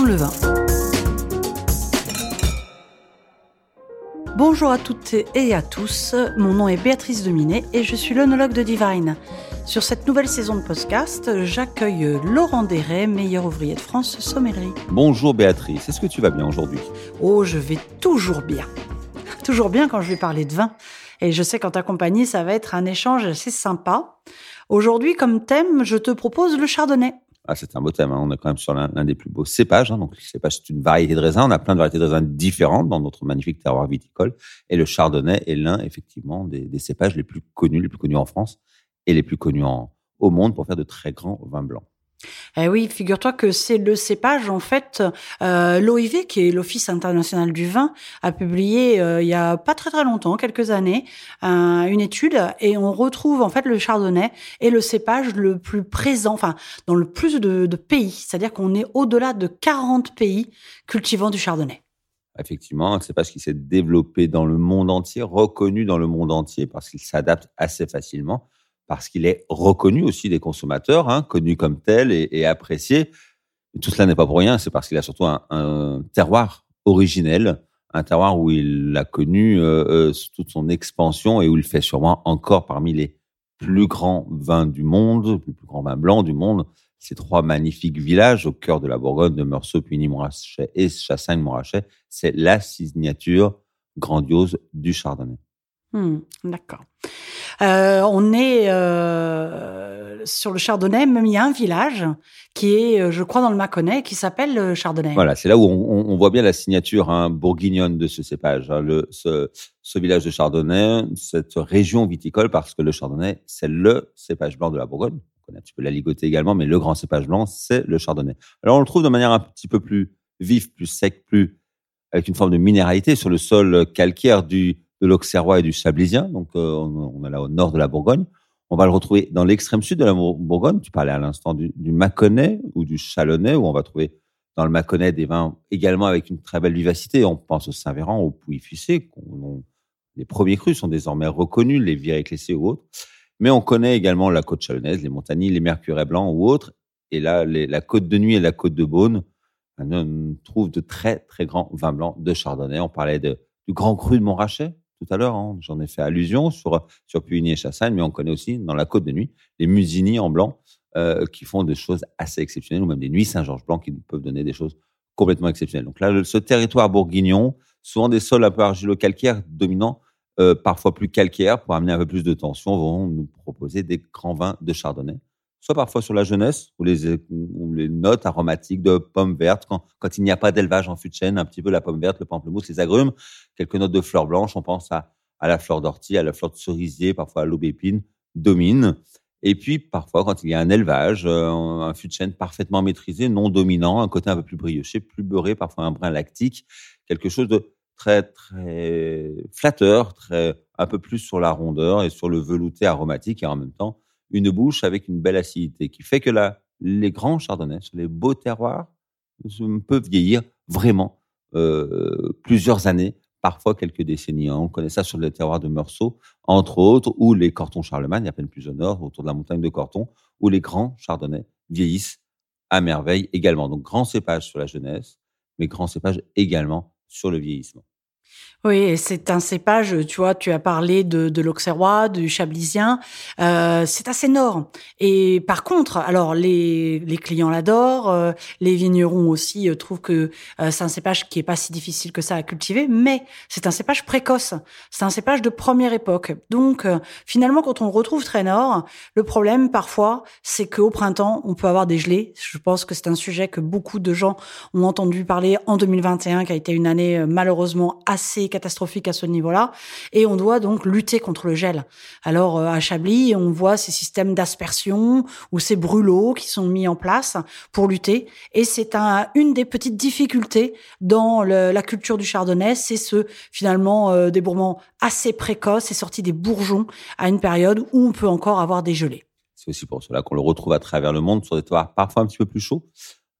le vin. Bonjour à toutes et à tous, mon nom est Béatrice Dominé et je suis l'onologue de Divine. Sur cette nouvelle saison de podcast, j'accueille Laurent Deret, meilleur ouvrier de France sommellerie. Bonjour Béatrice, est-ce que tu vas bien aujourd'hui? Oh, je vais toujours bien. Toujours bien quand je vais parler de vin. Et je sais qu'en ta compagnie, ça va être un échange assez sympa. Aujourd'hui, comme thème, je te propose le chardonnay. Ah, c'est un beau thème. Hein. On est quand même sur l'un des plus beaux cépages. Hein. Donc, le cépage, c'est une variété de raisins. On a plein de variétés de raisins différentes dans notre magnifique terroir viticole. Et le chardonnay est l'un, effectivement, des, cépages les plus connus, les plus connus en France et les plus connus au monde pour faire de très grands vins blancs. Eh oui, figure-toi que c'est le cépage, en fait, euh, l'OIV, qui est l'Office international du vin, a publié euh, il y a pas très très longtemps, quelques années, une étude, et on retrouve en fait le chardonnay et le cépage le plus présent, enfin, dans le plus de, de pays, c'est-à-dire qu'on est au-delà de 40 pays cultivant du chardonnay. Effectivement, un cépage qui s'est développé dans le monde entier, reconnu dans le monde entier, parce qu'il s'adapte assez facilement parce qu'il est reconnu aussi des consommateurs, hein, connu comme tel et, apprécié. tout cela n'est pas pour rien, c'est parce qu'il a surtout un, terroir originel, un terroir où il a connu euh, euh, toute son expansion et où il fait sûrement encore parmi les plus grands vins du monde, les plus grands vins blancs du monde. Ces trois magnifiques villages au cœur de la Bourgogne, de Meursault, Puigny-Montrachet et Chassagne-Montrachet, c'est la signature grandiose du Chardonnay. Hmm, d'accord. Euh, on est euh, sur le Chardonnay, même il y a un village qui est, euh, je crois, dans le Mâconnais, qui s'appelle Chardonnay. Voilà, c'est là où on, voit bien la signature hein, bourguignonne de ce cépage. Hein, ce, village de Chardonnay, cette région viticole, parce que le Chardonnay, c'est le cépage blanc de la Bourgogne. On connaît un petit peu la ligoté également, mais le grand cépage blanc, c'est le Chardonnay. Alors on le trouve de manière un petit peu plus vive, plus sec, plus avec une forme de minéralité sur le sol calcaire du de l'Auxerrois et du Chablisien. Donc, euh, on, est là au nord de la Bourgogne. On va le retrouver dans l'extrême sud de la Bourgogne. Tu parlais à l'instant du, du Mâconnais ou du Chalonnais, où on va trouver dans le Mâconnais des vins également avec une très belle vivacité. On pense au Saint-Véran, au Pouilly-Fuissé. Les premiers crus sont désormais reconnus, les Viré-Clessés ou autres. Mais on connaît également la côte chalonnaise, les montagnes, les mercurets blancs ou autres. Et là, la côte de nuit et la côte de Beaune, on trouve de très, très grands vins blancs de Chardonnay. On parlait du grand cru de Montrachet, tout à l'heure. Hein. J'en ai fait allusion sur, sur Puigny et Chassagne, mais on connaît aussi dans la Côte de Nuit les Musigny en blanc euh, qui font des choses assez exceptionnelles, ou même des Nuits Saint-Georges blanc qui peuvent donner des choses complètement exceptionnelles. Donc là, ce territoire bourguignon, souvent des sols un peu argilo-calcaires dominants, euh, parfois plus calcaires pour amener un peu plus de tension, vont nous proposer des grands vins de chardonnay soit parfois sur la jeunesse, ou les, notes aromatiques de pommes vertes, quand, il n'y a pas d'élevage en fût de chêne, un petit peu la pomme verte, le pamplemousse, les agrumes, quelques notes de fleurs blanches, on pense à, à la fleur d'ortie, à la fleur de cerisier, parfois à l'aubépine, domine. Et puis, parfois, quand il y a un élevage, euh, un fût de chêne parfaitement maîtrisé, non dominant, un côté un peu plus brioché, plus beurré, parfois un brin lactique, quelque chose de très, très flatteur, très, un peu plus sur la rondeur et sur le velouté aromatique et en même temps, une bouche avec une belle acidité qui fait que là, les grands chardonnays, les beaux terroirs, peuvent vieillir vraiment euh, plusieurs années, parfois quelques décennies. On connaît ça sur le terroir de Meursault, entre autres, ou les Cortons Charlemagne, à peine plus au nord, autour de la montagne de Corton, où les grands chardonnays vieillissent à merveille également. Donc, grand cépage sur la jeunesse, mais grand cépage également sur le vieillissement. Oui, c'est un cépage, tu vois, tu as parlé de, de l'Auxerrois, du Chablisien, euh, c'est assez nord. Et par contre, alors les, les clients l'adorent, euh, les vignerons aussi euh, trouvent que euh, c'est un cépage qui est pas si difficile que ça à cultiver, mais c'est un cépage précoce, c'est un cépage de première époque. Donc finalement, quand on le retrouve très nord, le problème parfois, c'est qu'au printemps, on peut avoir des gelées. Je pense que c'est un sujet que beaucoup de gens ont entendu parler en 2021, qui a été une année malheureusement assez catastrophique à ce niveau-là. Et on doit donc lutter contre le gel. Alors euh, à Chablis, on voit ces systèmes d'aspersion ou ces brûlots qui sont mis en place pour lutter. Et c'est un, une des petites difficultés dans la culture du chardonnay, c'est ce finalement euh, débourrement assez précoce et sorti des bourgeons à une période où on peut encore avoir des gelées. C'est aussi pour cela qu'on le retrouve à travers le monde sur des terroirs parfois un petit peu plus chauds,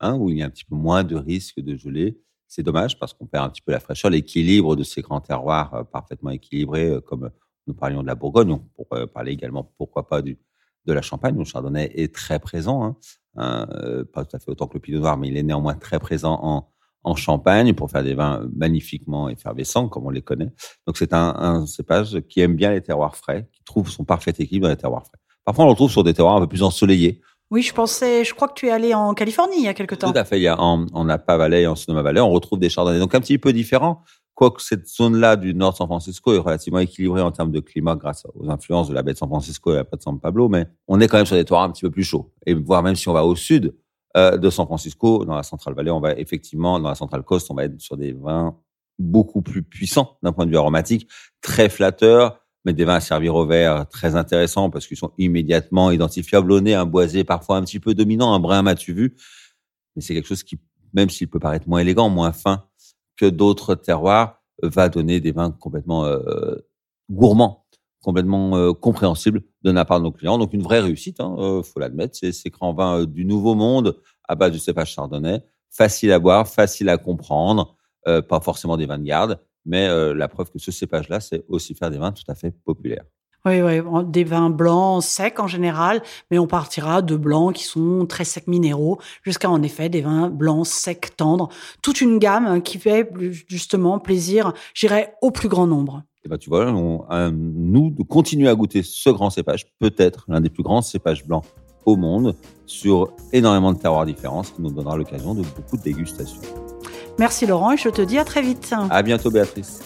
hein, où il y a un petit peu moins de risque de gelée. C'est dommage parce qu'on perd un petit peu la fraîcheur, l'équilibre de ces grands terroirs euh, parfaitement équilibrés, euh, comme nous parlions de la Bourgogne. Pourrait parler également, pourquoi pas, de la Champagne, où le Chardonnay est très présent. Hein. Euh, pas tout à fait autant que le pinot noir, mais il est néanmoins très présent en, en Champagne pour faire des vins magnifiquement effervescents, comme on les connaît. Donc c'est un, un, cépage qui aime bien les terroirs frais, qui trouve son parfait équilibre dans les terroirs frais. Parfois, on le trouve sur des terroirs un peu plus ensoleillés. Oui, je pensais, je crois que tu es allé en Californie il y a quelque temps. Tout à fait. Il y a en, en Napa Valley en Sonoma Valley, on retrouve des chardonnays. Donc un petit peu différent, quoique cette zone-là du nord de San Francisco est relativement équilibrée en termes de climat grâce aux influences de la baie de San Francisco et la baie de San Pablo, mais on est quand même sur des terroirs un petit peu plus chauds. Et voire même si on va au sud, euh, de San Francisco, dans la Central Valley, on va effectivement, dans la Central Coast, on va être sur des vins beaucoup plus puissants d'un point de vue aromatique, très flatteurs, mais des vins à servir au verre très intéressants parce qu'ils sont immédiatement identifiables au nez, un boisé parfois un petit peu dominant, un brin m'as-tu vu, mais c'est quelque chose qui, même s'il peut paraître moins élégant, moins fin que d'autres terroirs, va donner des vins complètement euh, gourmands complètement euh, compréhensible de la part de nos clients. Donc une vraie réussite, hein, euh, faut l'admettre. C'est ces grands vins euh, du nouveau monde à base du cépage chardonnay, facile à boire, facile à comprendre, pas forcément des vins de garde, mais la preuve que ce cépage-là, c'est aussi faire des vins tout à fait populaires. Oui, oui, des vins blancs secs en général, mais on partira de blancs qui sont très secs minéraux, jusqu'à en effet des vins blancs secs tendres, toute une gamme qui fait justement plaisir, j'irais, au plus grand nombre. Et ben, tu vois, on, nous, de continuer à goûter ce grand cépage, peut-être l'un des plus grands cépages blancs au monde, sur énormément de terroirs différents, ce qui nous donnera l'occasion de beaucoup de dégustations. Merci Laurent et je te dis à très vite. À bientôt Béatrice.